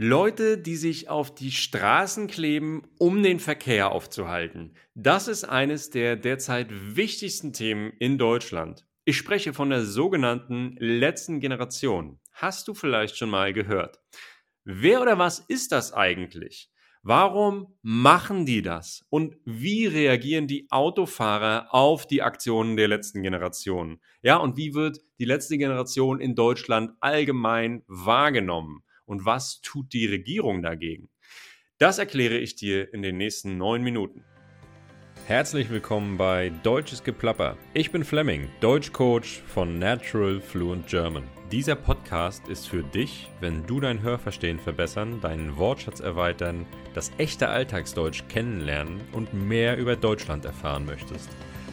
Leute, die sich auf die Straßen kleben, um den Verkehr aufzuhalten. Das ist eines der derzeit wichtigsten Themen in Deutschland. Ich spreche von der sogenannten letzten Generation. Hast du vielleicht schon mal gehört? Wer oder was ist das eigentlich? Warum machen die das? Und wie reagieren die Autofahrer auf die Aktionen der letzten Generation? Ja, und wie wird die letzte Generation in Deutschland allgemein wahrgenommen? Und was tut die Regierung dagegen? Das erkläre ich dir in den nächsten neun Minuten. Herzlich willkommen bei Deutsches Geplapper. Ich bin Fleming, Deutschcoach von Natural Fluent German. Dieser Podcast ist für dich, wenn du dein Hörverstehen verbessern, deinen Wortschatz erweitern, das echte Alltagsdeutsch kennenlernen und mehr über Deutschland erfahren möchtest.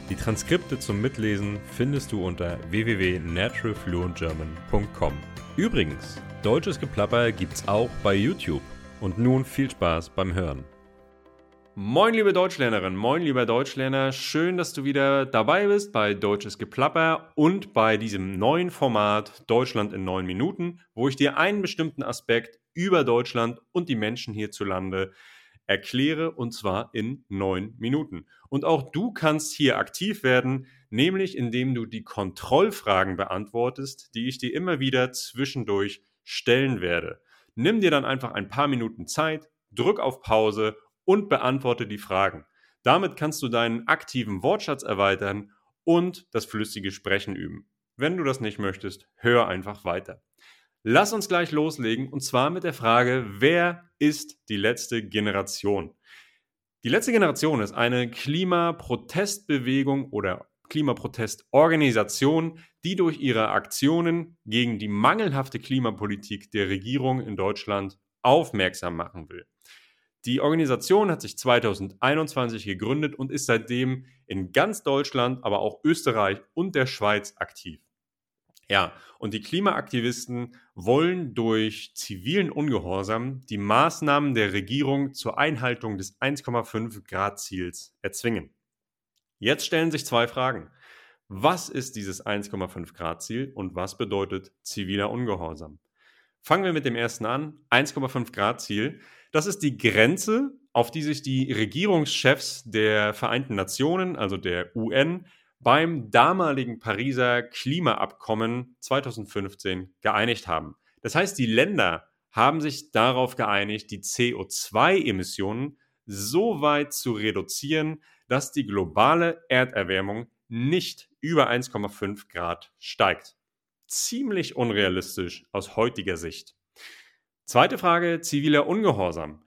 Die Transkripte zum Mitlesen findest du unter www.naturalfluentgerman.com. Übrigens, Deutsches Geplapper gibt's auch bei YouTube. Und nun viel Spaß beim Hören. Moin, liebe Deutschlernerin, moin, lieber Deutschlerner. Schön, dass du wieder dabei bist bei Deutsches Geplapper und bei diesem neuen Format Deutschland in neun Minuten, wo ich dir einen bestimmten Aspekt über Deutschland und die Menschen hierzulande erkläre und zwar in neun Minuten. Und auch du kannst hier aktiv werden, nämlich indem du die Kontrollfragen beantwortest, die ich dir immer wieder zwischendurch stellen werde. Nimm dir dann einfach ein paar Minuten Zeit, drück auf Pause und beantworte die Fragen. Damit kannst du deinen aktiven Wortschatz erweitern und das flüssige Sprechen üben. Wenn du das nicht möchtest, hör einfach weiter. Lass uns gleich loslegen und zwar mit der Frage, wer ist die letzte Generation? Die letzte Generation ist eine Klimaprotestbewegung oder Klimaprotestorganisation, die durch ihre Aktionen gegen die mangelhafte Klimapolitik der Regierung in Deutschland aufmerksam machen will. Die Organisation hat sich 2021 gegründet und ist seitdem in ganz Deutschland, aber auch Österreich und der Schweiz aktiv. Ja, und die Klimaaktivisten wollen durch zivilen Ungehorsam die Maßnahmen der Regierung zur Einhaltung des 1,5 Grad Ziels erzwingen. Jetzt stellen sich zwei Fragen. Was ist dieses 1,5 Grad Ziel und was bedeutet ziviler Ungehorsam? Fangen wir mit dem ersten an. 1,5 Grad Ziel. Das ist die Grenze, auf die sich die Regierungschefs der Vereinten Nationen, also der UN, beim damaligen Pariser Klimaabkommen 2015 geeinigt haben. Das heißt, die Länder haben sich darauf geeinigt, die CO2-Emissionen so weit zu reduzieren, dass die globale Erderwärmung nicht über 1,5 Grad steigt. Ziemlich unrealistisch aus heutiger Sicht. Zweite Frage, ziviler Ungehorsam.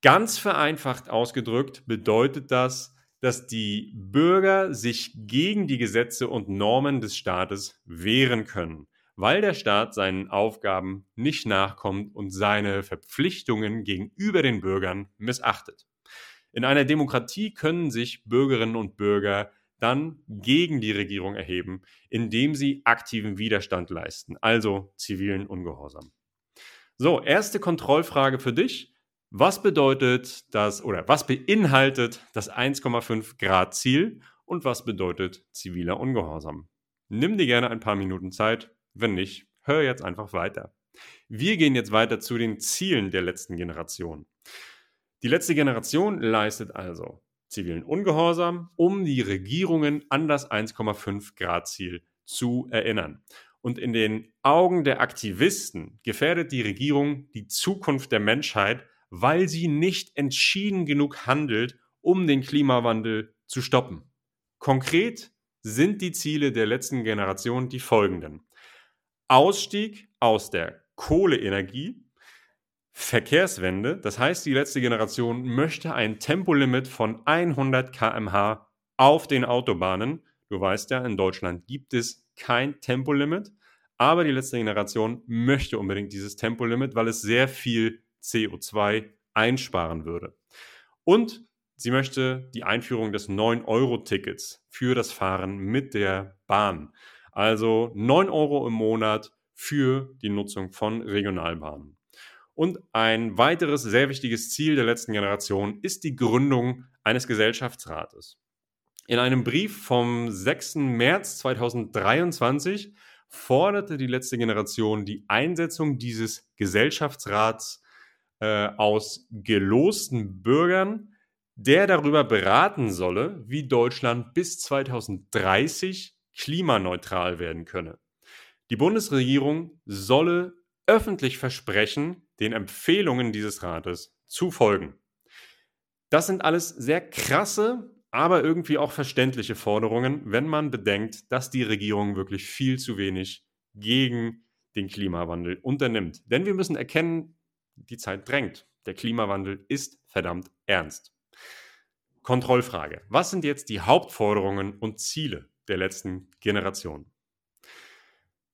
Ganz vereinfacht ausgedrückt bedeutet das, dass die Bürger sich gegen die Gesetze und Normen des Staates wehren können, weil der Staat seinen Aufgaben nicht nachkommt und seine Verpflichtungen gegenüber den Bürgern missachtet. In einer Demokratie können sich Bürgerinnen und Bürger dann gegen die Regierung erheben, indem sie aktiven Widerstand leisten, also zivilen Ungehorsam. So, erste Kontrollfrage für dich. Was bedeutet das oder was beinhaltet das 1,5 Grad Ziel und was bedeutet ziviler Ungehorsam? Nimm dir gerne ein paar Minuten Zeit. Wenn nicht, hör jetzt einfach weiter. Wir gehen jetzt weiter zu den Zielen der letzten Generation. Die letzte Generation leistet also zivilen Ungehorsam, um die Regierungen an das 1,5 Grad Ziel zu erinnern. Und in den Augen der Aktivisten gefährdet die Regierung die Zukunft der Menschheit, weil sie nicht entschieden genug handelt, um den Klimawandel zu stoppen. Konkret sind die Ziele der letzten Generation die folgenden. Ausstieg aus der Kohleenergie Verkehrswende. Das heißt, die letzte Generation möchte ein Tempolimit von 100 km/h auf den Autobahnen. Du weißt ja, in Deutschland gibt es kein Tempolimit, aber die letzte Generation möchte unbedingt dieses Tempolimit, weil es sehr viel CO2 einsparen würde. Und sie möchte die Einführung des 9-Euro-Tickets für das Fahren mit der Bahn. Also 9 Euro im Monat für die Nutzung von Regionalbahnen. Und ein weiteres sehr wichtiges Ziel der letzten Generation ist die Gründung eines Gesellschaftsrates. In einem Brief vom 6. März 2023 forderte die letzte Generation die Einsetzung dieses Gesellschaftsrats äh, aus gelosten Bürgern, der darüber beraten solle, wie Deutschland bis 2030 klimaneutral werden könne. Die Bundesregierung solle öffentlich versprechen, den Empfehlungen dieses Rates zu folgen. Das sind alles sehr krasse, aber irgendwie auch verständliche Forderungen, wenn man bedenkt, dass die Regierung wirklich viel zu wenig gegen den Klimawandel unternimmt. Denn wir müssen erkennen, die Zeit drängt. Der Klimawandel ist verdammt ernst. Kontrollfrage. Was sind jetzt die Hauptforderungen und Ziele der letzten Generation?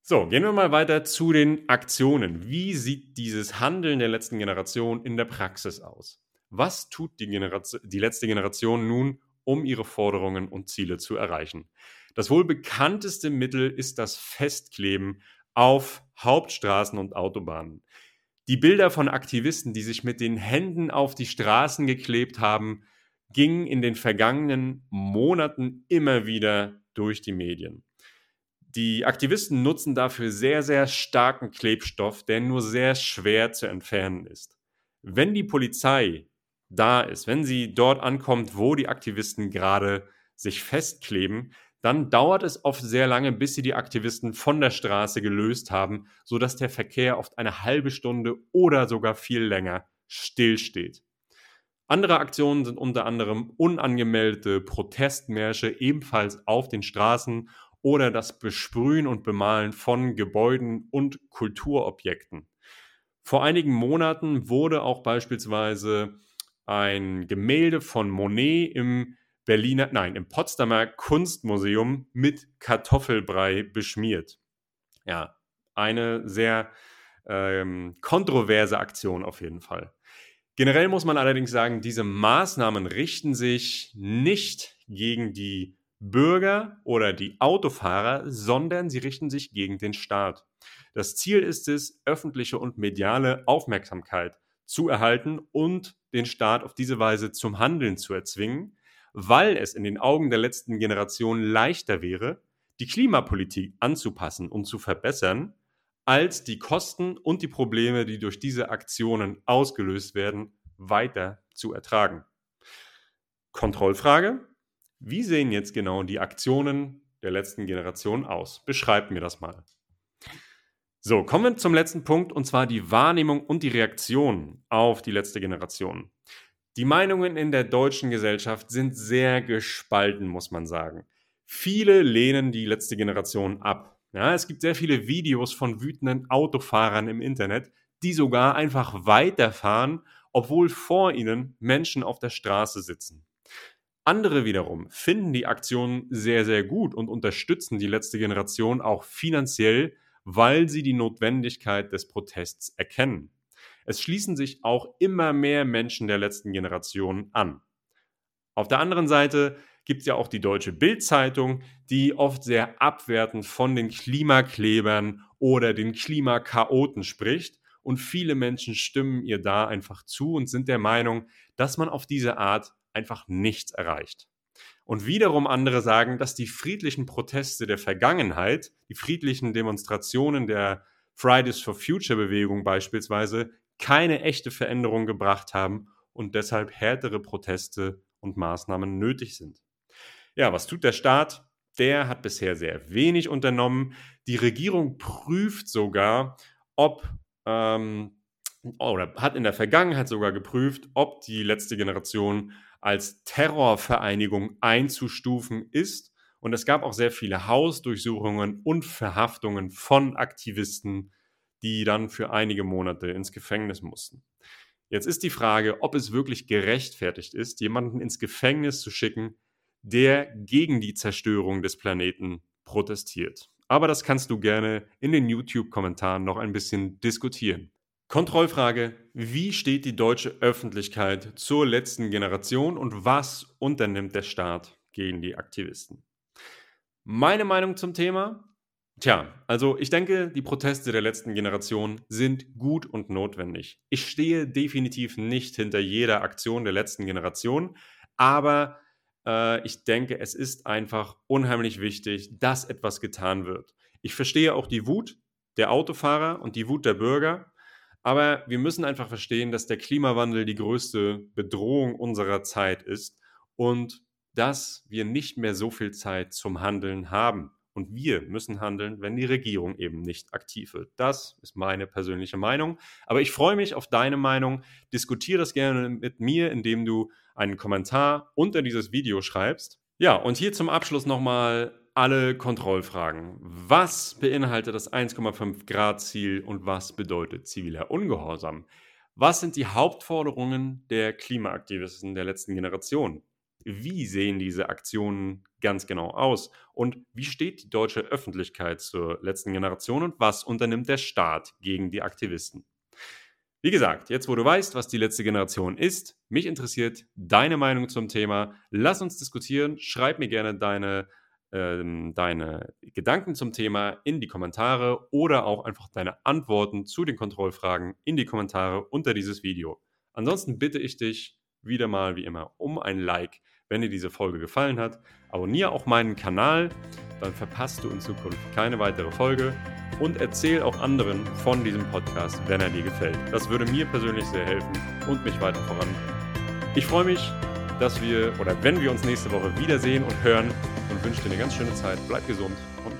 So, gehen wir mal weiter zu den Aktionen. Wie sieht dieses Handeln der letzten Generation in der Praxis aus? Was tut die, Generation, die letzte Generation nun, um ihre Forderungen und Ziele zu erreichen? Das wohl bekannteste Mittel ist das Festkleben auf Hauptstraßen und Autobahnen. Die Bilder von Aktivisten, die sich mit den Händen auf die Straßen geklebt haben, gingen in den vergangenen Monaten immer wieder durch die Medien. Die Aktivisten nutzen dafür sehr, sehr starken Klebstoff, der nur sehr schwer zu entfernen ist. Wenn die Polizei da ist, wenn sie dort ankommt, wo die Aktivisten gerade sich festkleben, dann dauert es oft sehr lange, bis sie die Aktivisten von der Straße gelöst haben, sodass der Verkehr oft eine halbe Stunde oder sogar viel länger stillsteht. Andere Aktionen sind unter anderem unangemeldete Protestmärsche ebenfalls auf den Straßen oder das Besprühen und Bemalen von Gebäuden und Kulturobjekten. Vor einigen Monaten wurde auch beispielsweise ein Gemälde von Monet im Berliner, nein, im Potsdamer Kunstmuseum mit Kartoffelbrei beschmiert. Ja, eine sehr ähm, kontroverse Aktion auf jeden Fall. Generell muss man allerdings sagen, diese Maßnahmen richten sich nicht gegen die Bürger oder die Autofahrer, sondern sie richten sich gegen den Staat. Das Ziel ist es, öffentliche und mediale Aufmerksamkeit zu erhalten und den Staat auf diese Weise zum Handeln zu erzwingen, weil es in den Augen der letzten Generation leichter wäre, die Klimapolitik anzupassen und zu verbessern, als die Kosten und die Probleme, die durch diese Aktionen ausgelöst werden, weiter zu ertragen. Kontrollfrage. Wie sehen jetzt genau die Aktionen der letzten Generation aus? Beschreibt mir das mal. So, kommen wir zum letzten Punkt und zwar die Wahrnehmung und die Reaktion auf die letzte Generation. Die Meinungen in der deutschen Gesellschaft sind sehr gespalten, muss man sagen. Viele lehnen die letzte Generation ab. Ja, es gibt sehr viele Videos von wütenden Autofahrern im Internet, die sogar einfach weiterfahren, obwohl vor ihnen Menschen auf der Straße sitzen. Andere wiederum finden die Aktion sehr, sehr gut und unterstützen die letzte Generation auch finanziell, weil sie die Notwendigkeit des Protests erkennen. Es schließen sich auch immer mehr Menschen der letzten Generation an. Auf der anderen Seite gibt es ja auch die Deutsche Bildzeitung, die oft sehr abwertend von den Klimaklebern oder den Klimakaoten spricht. Und viele Menschen stimmen ihr da einfach zu und sind der Meinung, dass man auf diese Art einfach nichts erreicht. Und wiederum andere sagen, dass die friedlichen Proteste der Vergangenheit, die friedlichen Demonstrationen der Fridays for Future Bewegung beispielsweise, keine echte Veränderung gebracht haben und deshalb härtere Proteste und Maßnahmen nötig sind. Ja, was tut der Staat? Der hat bisher sehr wenig unternommen. Die Regierung prüft sogar, ob ähm, oder hat in der Vergangenheit sogar geprüft, ob die letzte Generation als Terrorvereinigung einzustufen ist. Und es gab auch sehr viele Hausdurchsuchungen und Verhaftungen von Aktivisten, die dann für einige Monate ins Gefängnis mussten. Jetzt ist die Frage, ob es wirklich gerechtfertigt ist, jemanden ins Gefängnis zu schicken, der gegen die Zerstörung des Planeten protestiert. Aber das kannst du gerne in den YouTube-Kommentaren noch ein bisschen diskutieren. Kontrollfrage, wie steht die deutsche Öffentlichkeit zur letzten Generation und was unternimmt der Staat gegen die Aktivisten? Meine Meinung zum Thema, Tja, also ich denke, die Proteste der letzten Generation sind gut und notwendig. Ich stehe definitiv nicht hinter jeder Aktion der letzten Generation, aber äh, ich denke, es ist einfach unheimlich wichtig, dass etwas getan wird. Ich verstehe auch die Wut der Autofahrer und die Wut der Bürger, Aber wir müssen einfach verstehen, dass der Klimawandel die größte Bedrohung unserer Zeit ist und dass wir nicht mehr so viel Zeit zum Handeln haben. Und wir müssen handeln, wenn die Regierung eben nicht aktiv wird. Das ist meine persönliche Meinung. Aber ich freue mich auf deine Meinung. Diskutiere das gerne mit mir, indem du einen Kommentar unter dieses Video schreibst. Ja, und hier zum Abschluss nochmal alle Kontrollfragen. Was beinhaltet das 1,5 Grad Ziel und was bedeutet ziviler Ungehorsam? Was sind die Hauptforderungen der Klimaaktivisten der letzten Generation? Wie sehen diese Aktionen ganz genau aus? Und wie steht die deutsche Öffentlichkeit zur letzten Generation und was unternimmt der Staat gegen die Aktivisten? Wie gesagt, jetzt wo du weißt, was die letzte Generation ist, mich interessiert deine Meinung zum Thema. Lass uns diskutieren. Schreib mir gerne deine, ähm, deine Gedanken zum Thema in die Kommentare oder auch einfach deine Antworten zu den Kontrollfragen in die Kommentare unter dieses Video. Ansonsten bitte ich dich wieder mal wie immer um ein Like, wenn dir diese Folge gefallen hat. Abonniere auch meinen Kanal, dann verpasst du in Zukunft keine weitere Folge und erzähl auch anderen von diesem Podcast, wenn er dir gefällt. Das würde mir persönlich sehr helfen und mich weiter voranbringen. Ich freue mich, dass wir oder wenn wir uns nächste Woche wiedersehen und hören und wünsche dir eine ganz schöne Zeit. Bleib gesund und.